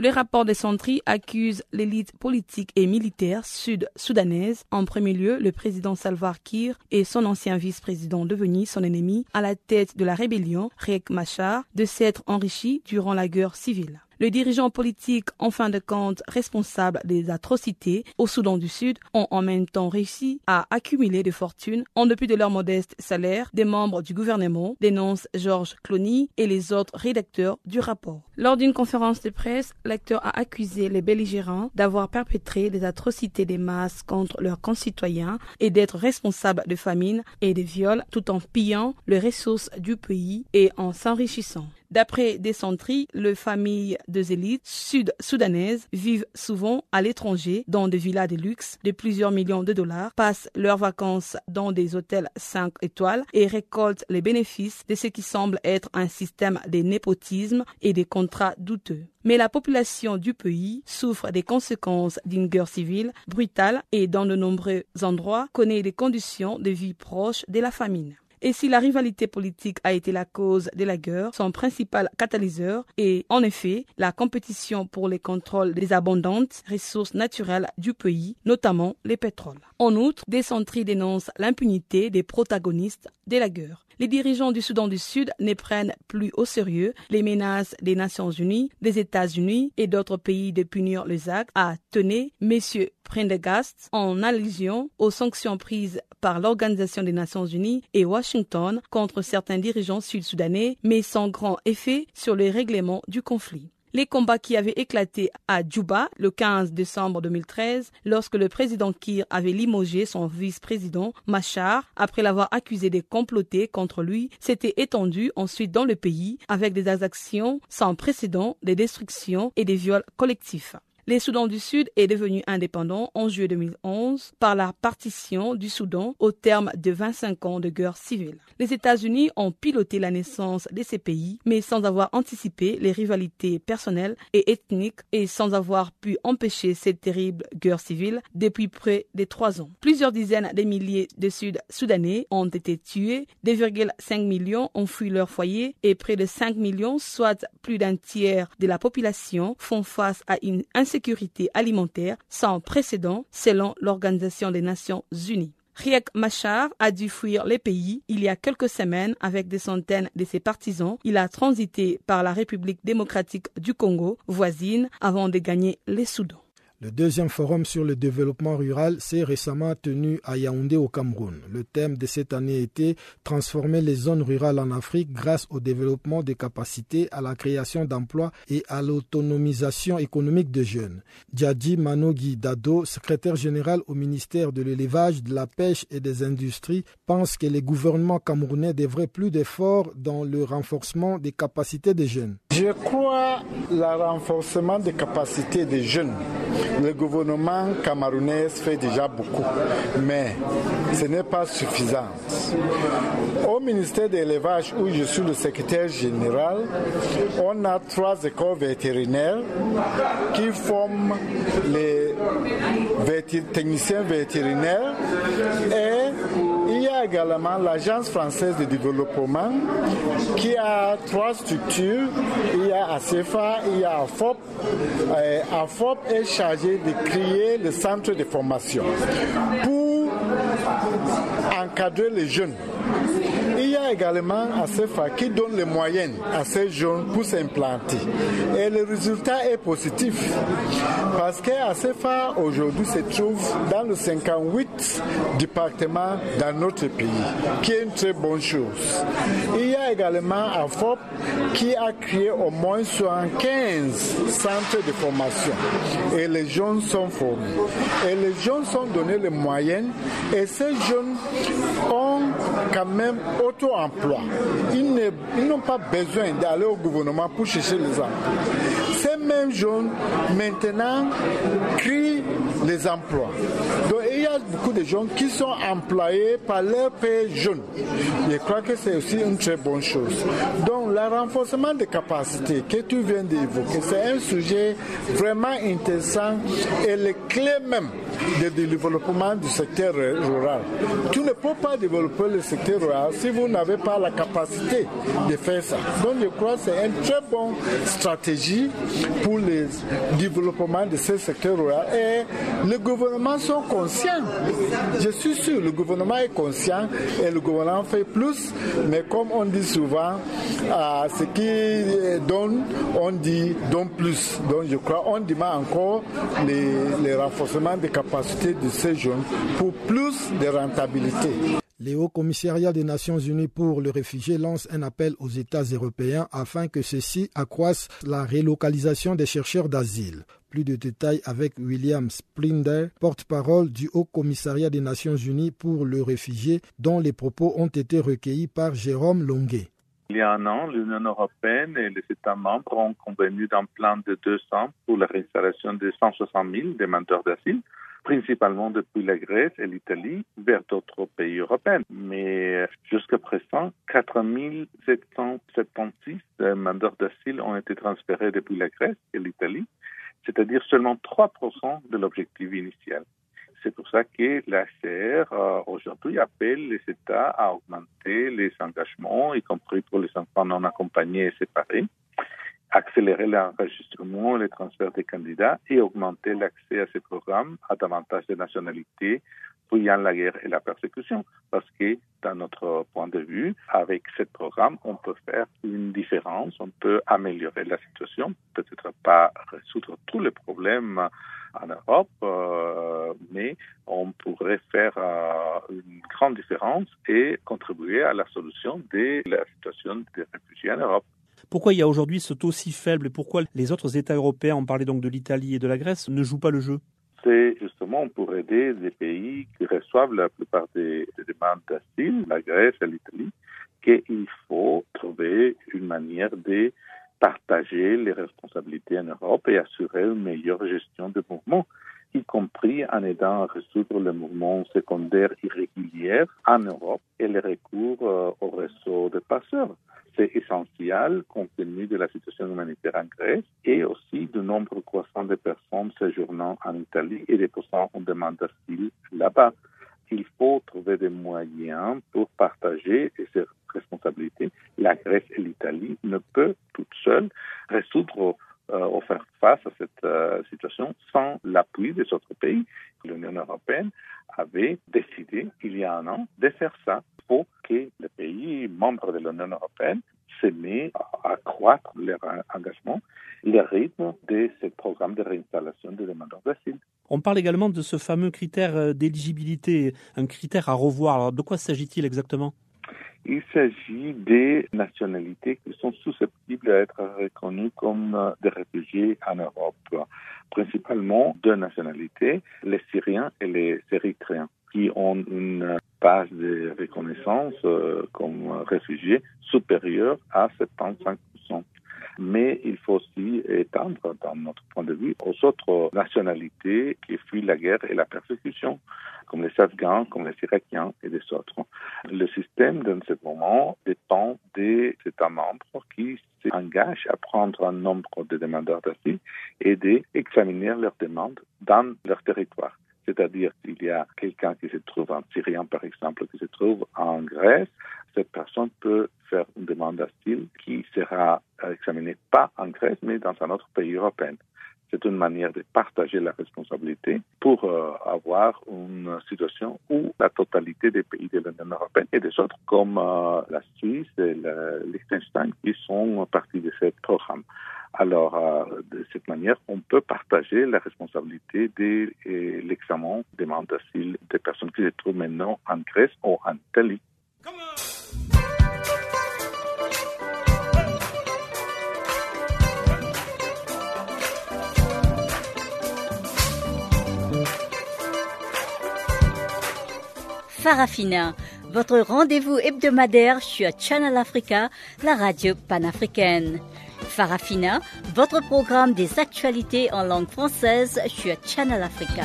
Le rapport des Sentry accuse l'élite politique et militaire sud-soudanaise, en premier lieu le président Salva Kiir et son ancien vice-président devenu son ennemi à la tête de la rébellion, Riek Machar, de s'être enrichi durant la guerre civile. Le dirigeant politique, en fin de compte responsable des atrocités au Soudan du Sud, ont en même temps réussi à accumuler des fortunes en dépit de leur modeste salaire des membres du gouvernement, dénonce Georges Clooney et les autres rédacteurs du rapport. Lors d'une conférence de presse, l'acteur a accusé les belligérants d'avoir perpétré des atrocités des masses contre leurs concitoyens et d'être responsables de famine et de viols tout en pillant les ressources du pays et en s'enrichissant. D'après des centries, les familles de élites sud-soudanaises vivent souvent à l'étranger dans des villas de luxe de plusieurs millions de dollars, passent leurs vacances dans des hôtels 5 étoiles et récoltent les bénéfices de ce qui semble être un système de népotisme et des contrats douteux. Mais la population du pays souffre des conséquences d'une guerre civile brutale et dans de nombreux endroits connaît des conditions de vie proches de la famine. Et si la rivalité politique a été la cause de la guerre, son principal catalyseur est en effet la compétition pour les contrôles des abondantes ressources naturelles du pays, notamment les pétroles. En outre, Descentri dénonce l'impunité des protagonistes de la guerre. Les dirigeants du Soudan du Sud ne prennent plus au sérieux les menaces des Nations Unies, des États-Unis et d'autres pays de punir les actes, a tenu M. Prendegast en allusion aux sanctions prises par l'Organisation des Nations Unies et Washington contre certains dirigeants sud-soudanais, mais sans grand effet sur le règlement du conflit. Les combats qui avaient éclaté à Djouba le 15 décembre 2013, lorsque le président Kir avait limogé son vice-président Machar après l'avoir accusé de comploter contre lui, s'étaient étendus ensuite dans le pays avec des actions sans précédent, des destructions et des viols collectifs. Le Soudan du Sud est devenu indépendant en juillet 2011 par la partition du Soudan au terme de 25 ans de guerre civile. Les États-Unis ont piloté la naissance de ces pays, mais sans avoir anticipé les rivalités personnelles et ethniques et sans avoir pu empêcher cette terrible guerre civile depuis près de trois ans. Plusieurs dizaines de milliers de Sud-Soudanais ont été tués, 2,5 millions ont fui leur foyer et près de 5 millions, soit plus d'un tiers de la population, font face à une sécurité alimentaire sans précédent selon l'Organisation des Nations Unies. Riek Machar a dû fuir les pays il y a quelques semaines avec des centaines de ses partisans. Il a transité par la République démocratique du Congo, voisine, avant de gagner les Soudans. Le deuxième forum sur le développement rural s'est récemment tenu à Yaoundé au Cameroun. Le thème de cette année était Transformer les zones rurales en Afrique grâce au développement des capacités, à la création d'emplois et à l'autonomisation économique des jeunes. Djadji Manogui Dado, secrétaire général au ministère de l'élevage, de la pêche et des industries, pense que les gouvernements camerounais devraient plus d'efforts dans le renforcement des capacités des jeunes. Je crois le renforcement des capacités des jeunes le gouvernement camerounais fait déjà beaucoup, mais ce n'est pas suffisant. Au ministère de l'élevage, où je suis le secrétaire général, on a trois écoles vétérinaires qui forment les techniciens vétérinaires et également l'Agence française de développement qui a trois structures. Il y a ACFA, il y a AFOP. AFOP est chargé de créer le centre de formation pour encadrer les jeunes. Il y a également ACFA qui donne les moyens à ces jeunes pour s'implanter. Et le résultat est positif. Parce que ACFA aujourd'hui se trouve dans le 58 départements dans notre pays, qui est une très bonne chose. Il y a également AFOP qui a créé au moins 75 centres de formation. Et les jeunes sont formés. Et les jeunes sont donnés les moyens. Et ces jeunes ont quand même auto-emploi. Ils n'ont pas besoin d'aller au gouvernement pour chercher les emplois. Ces mêmes jeunes, maintenant, créent les emplois. Donc, il y a beaucoup de gens qui sont employés par leurs pères jeunes. Je crois que c'est aussi une très bonne chose. Donc, le renforcement des capacités que tu viens d'évoquer, c'est un sujet vraiment intéressant et les clés même du développement du secteur rural. Tu ne peux pas développer le secteur rural si vous n'avez pas la capacité de faire ça. Donc je crois que c'est une très bonne stratégie pour le développement de ce secteur rural. Et le gouvernement sont conscients. Je suis sûr, le gouvernement est conscient et le gouvernement fait plus. Mais comme on dit souvent, à ce qui donne, on dit donne plus. Donc je crois on demande encore les, les renforcements des capacités de ces jeunes pour plus de rentabilité. Le Haut Commissariat des Nations Unies pour le réfugié lance un appel aux États européens afin que ceux-ci accroissent la relocalisation des chercheurs d'asile. Plus de détails avec William Splinder, porte-parole du Haut Commissariat des Nations Unies pour le réfugié, dont les propos ont été recueillis par Jérôme Longuet. Il y a un an, l'Union européenne et les États membres ont convenu d'un plan de 200 pour la réinstallation de 160 000 demandeurs d'asile principalement depuis la Grèce et l'Italie vers d'autres pays européens. Mais jusqu'à présent, 4 776 demandeurs d'asile ont été transférés depuis la Grèce et l'Italie, c'est-à-dire seulement 3% de l'objectif initial. C'est pour ça que la CR euh, aujourd'hui appelle les États à augmenter les engagements, y compris pour les enfants non accompagnés et séparés, accélérer l'enregistrement et le transfert des candidats et augmenter l'accès à ces programmes à davantage de nationalités fuyant la guerre et la persécution. Parce que, dans notre point de vue, avec ce programme, on peut faire une différence, on peut améliorer la situation, peut-être pas résoudre tous les problèmes en Europe, euh, mais on pourrait faire euh, une grande différence et contribuer à la solution de la situation des réfugiés en Europe. Pourquoi il y a aujourd'hui ce taux si faible et pourquoi les autres États européens, on parlait donc de l'Italie et de la Grèce, ne jouent pas le jeu? C'est justement pour aider des pays qui reçoivent la plupart des, des demandes d'asile, la Grèce et l'Italie, qu'il faut trouver une manière de partager les responsabilités en Europe et assurer une meilleure gestion des mouvements, y compris en aidant à résoudre les mouvements secondaires irréguliers en Europe et les recours euh, au réseau de passeurs. C'est essentiel compte tenu de la situation humanitaire en Grèce et aussi du nombre croissant de personnes séjournant en Italie et déposant une demande d'asile là-bas. Il faut trouver des moyens pour partager ces responsabilités. La Grèce et l'Italie ne peuvent toutes seules résoudre euh, ou faire face à cette euh, situation sans l'appui des autres pays. L'Union européenne avait décidé il y a un an de faire ça pour que les pays membres de l'Union européenne se mettent à accroître leur engagement, le rythme de ce programme de réinstallation des demandeurs d'asile. On parle également de ce fameux critère euh, d'éligibilité, un critère à revoir. Alors, de quoi s'agit-il exactement? Il s'agit des nationalités qui sont susceptibles d'être reconnues comme des réfugiés en Europe. Principalement deux nationalités, les Syriens et les Érythréens, qui ont une base de reconnaissance euh, comme réfugiés supérieure à 75 mais il faut aussi étendre, dans notre point de vue, aux autres nationalités qui fuient la guerre et la persécution, comme les Afghans, comme les Irakiens et des autres. Le système, dans ce moment, dépend des États membres qui s'engagent à prendre un nombre de demandeurs d'asile et d'examiner leurs demandes dans leur territoire. C'est-à-dire s'il y a quelqu'un qui se trouve en Syrien, par exemple, qui se trouve en Grèce, cette personne peut faire une demande d'asile qui sera examinée pas en Grèce, mais dans un autre pays européen. C'est une manière de partager la responsabilité pour euh, avoir une situation où la totalité des pays de l'Union européenne et des autres comme euh, la Suisse et le Liechtenstein qui sont partie de ce programme. Alors, euh, de cette manière, on peut partager la responsabilité de l'examen des demandes d'asile des personnes qui se trouvent maintenant en Grèce ou en Italie. Farafina, votre rendez-vous hebdomadaire sur Channel Africa, la radio panafricaine. Votre programme des actualités en langue française sur Channel Africa.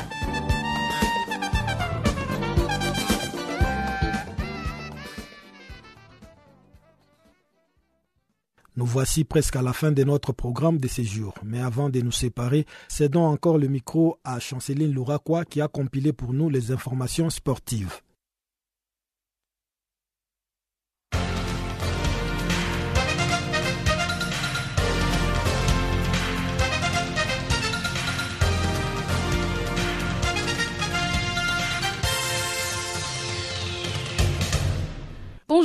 Nous voici presque à la fin de notre programme de ces jours. Mais avant de nous séparer, cédons encore le micro à Chanceline Louraquois qui a compilé pour nous les informations sportives.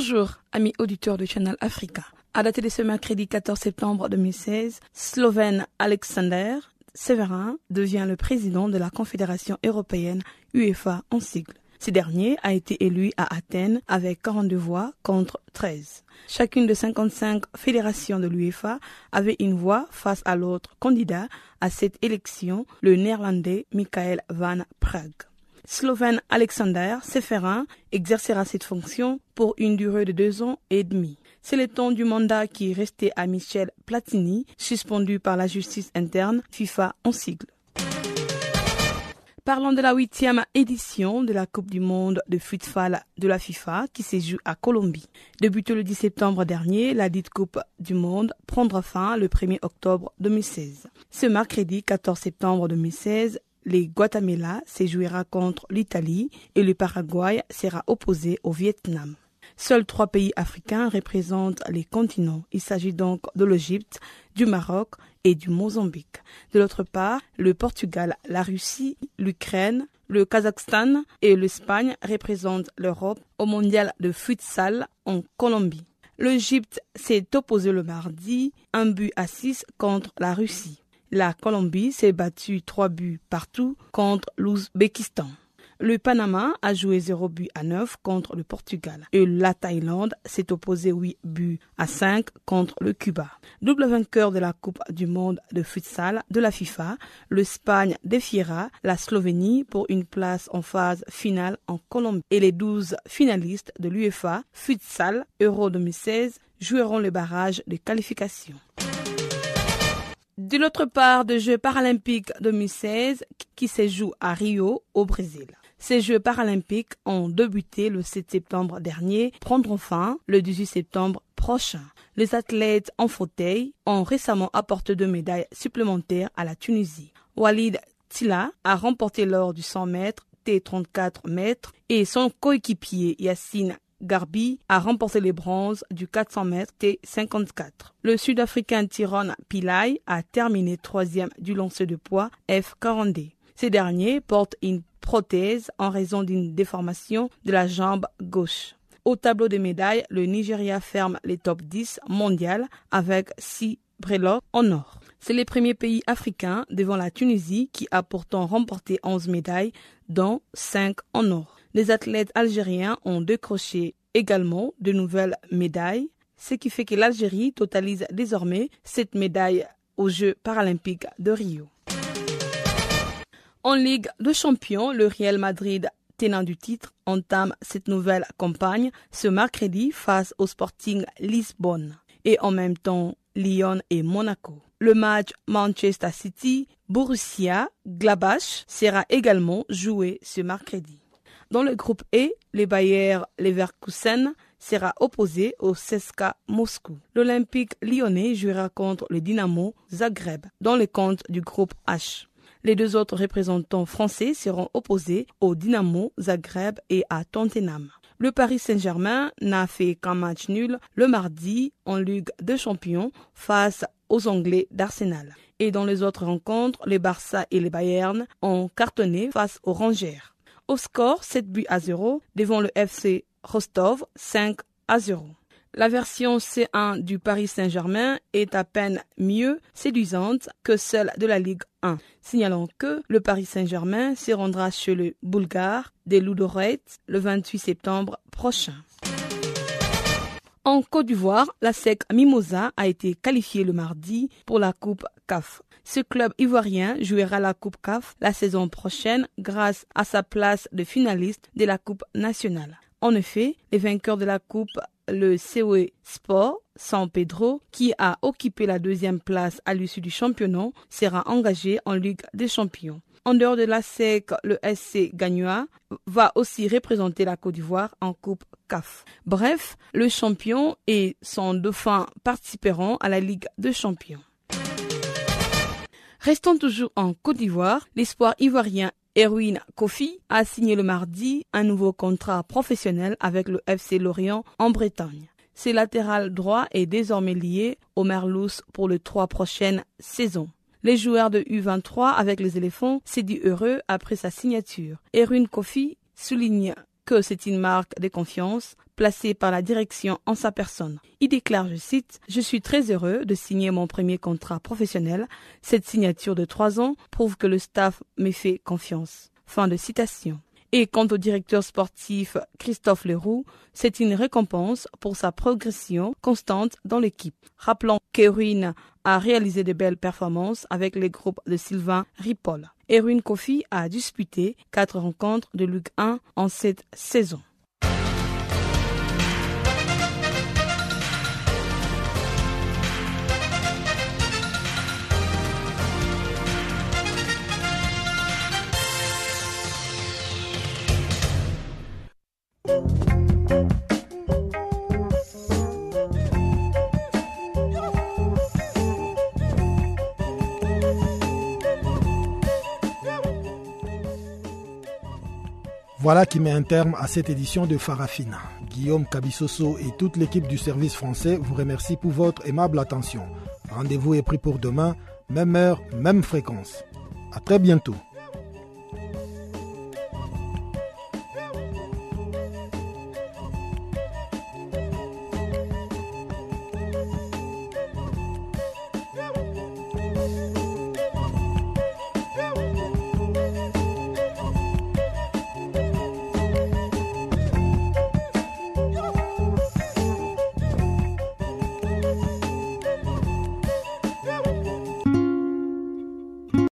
Bonjour, amis auditeurs de Channel Africa. À dater de ce mercredi 14 septembre 2016, Slovène Alexander Severin devient le président de la Confédération européenne UEFA en sigle. Ce dernier a été élu à Athènes avec 42 voix contre 13. Chacune de 55 fédérations de l'UEFA avait une voix face à l'autre candidat à cette élection, le néerlandais Michael van Praag. Slovène Alexander Seferin exercera cette fonction pour une durée de deux ans et demi. C'est le temps du mandat qui est resté à Michel Platini, suspendu par la justice interne FIFA en sigle. Parlons de la huitième édition de la Coupe du Monde de football de la FIFA qui se joue à Colombie. Débutée le 10 septembre dernier, la dite Coupe du Monde prendra fin le 1er octobre 2016. Ce mercredi 14 septembre 2016, le Guatemala se jouera contre l'Italie et le Paraguay sera opposé au Vietnam. Seuls trois pays africains représentent les continents. Il s'agit donc de l'Égypte, du Maroc et du Mozambique. De l'autre part, le Portugal, la Russie, l'Ukraine, le Kazakhstan et l'Espagne représentent l'Europe au mondial de futsal en Colombie. L'Égypte s'est opposé le mardi, un but à six contre la Russie. La Colombie s'est battue trois buts partout contre l'Ouzbékistan. Le Panama a joué 0 but à 9 contre le Portugal et la Thaïlande s'est opposé 8 buts à 5 contre le Cuba. Double vainqueur de la Coupe du monde de futsal de la FIFA, l'Espagne défiera la Slovénie pour une place en phase finale en Colombie et les 12 finalistes de l'UEFA Futsal Euro 2016 joueront le barrage de qualification. De l'autre part, des Jeux paralympiques 2016 qui se jouent à Rio, au Brésil. Ces Jeux paralympiques ont débuté le 7 septembre dernier, prendront fin le 18 septembre prochain. Les athlètes en fauteuil ont récemment apporté deux médailles supplémentaires à la Tunisie. Walid Tila a remporté l'or du 100 mètres, T34 mètres et son coéquipier Yassine Garbi a remporté les bronzes du 400 mètres T54. Le Sud-Africain Tyrone Pillay a terminé troisième du lancer de poids F40D. Ces derniers portent une prothèse en raison d'une déformation de la jambe gauche. Au tableau de médailles, le Nigeria ferme les top 10 mondial avec 6 breloques en or. C'est le premier pays africain devant la Tunisie qui a pourtant remporté 11 médailles, dont 5 en or. Les athlètes algériens ont décroché également de nouvelles médailles, ce qui fait que l'Algérie totalise désormais 7 médailles aux Jeux paralympiques de Rio. En Ligue de champions, le Real Madrid, tenant du titre, entame cette nouvelle campagne ce mercredi face au Sporting Lisbonne et en même temps Lyon et Monaco. Le match Manchester City Borussia Glabach sera également joué ce mercredi. Dans le groupe E, les Bayer Leverkusen sera opposé au CSKA Moscou. L'Olympique lyonnais jouera contre le Dynamo Zagreb dans le compte du groupe H. Les deux autres représentants français seront opposés au Dynamo Zagreb et à Tottenham. Le Paris Saint-Germain n'a fait qu'un match nul le mardi en Ligue des Champions face aux Anglais d'Arsenal. Et dans les autres rencontres, les Barça et les Bayern ont cartonné face aux Rangers. Au score 7 buts à 0 devant le FC Rostov 5 à 0. La version C1 du Paris Saint-Germain est à peine mieux séduisante que celle de la Ligue 1, signalant que le Paris Saint-Germain se rendra chez le Bulgare des Ludogorets le 28 septembre prochain. En Côte d'Ivoire, la SEC Mimosa a été qualifiée le mardi pour la Coupe CAF. Ce club ivoirien jouera la Coupe CAF la saison prochaine grâce à sa place de finaliste de la Coupe nationale. En effet, les vainqueurs de la Coupe le COE Sport San Pedro, qui a occupé la deuxième place à l'issue du championnat, sera engagé en Ligue des champions. En dehors de la SEC, le SC Gagnoa va aussi représenter la Côte d'Ivoire en Coupe CAF. Bref, le champion et son dauphin participeront à la Ligue des champions. Restant toujours en Côte d'Ivoire, l'espoir ivoirien Erwin Kofi a signé le mardi un nouveau contrat professionnel avec le FC Lorient en Bretagne. Ce latéral droit est désormais lié au Merlous pour les trois prochaines saisons. Les joueurs de U23 avec les éléphants s'est dit heureux après sa signature. Erwin Kofi souligne que c'est une marque de confiance placée par la direction en sa personne. Il déclare, je cite, Je suis très heureux de signer mon premier contrat professionnel. Cette signature de trois ans prouve que le staff me fait confiance. Fin de citation. Et quant au directeur sportif Christophe Leroux, c'est une récompense pour sa progression constante dans l'équipe. Rappelons qu'Erwin a réalisé de belles performances avec les groupes de Sylvain Ripoll. Erwin Kofi a disputé quatre rencontres de Ligue 1 en cette saison. Voilà qui met un terme à cette édition de Farafina. Guillaume Cabissoso et toute l'équipe du service français vous remercient pour votre aimable attention. Rendez-vous est pris pour demain, même heure, même fréquence. À très bientôt.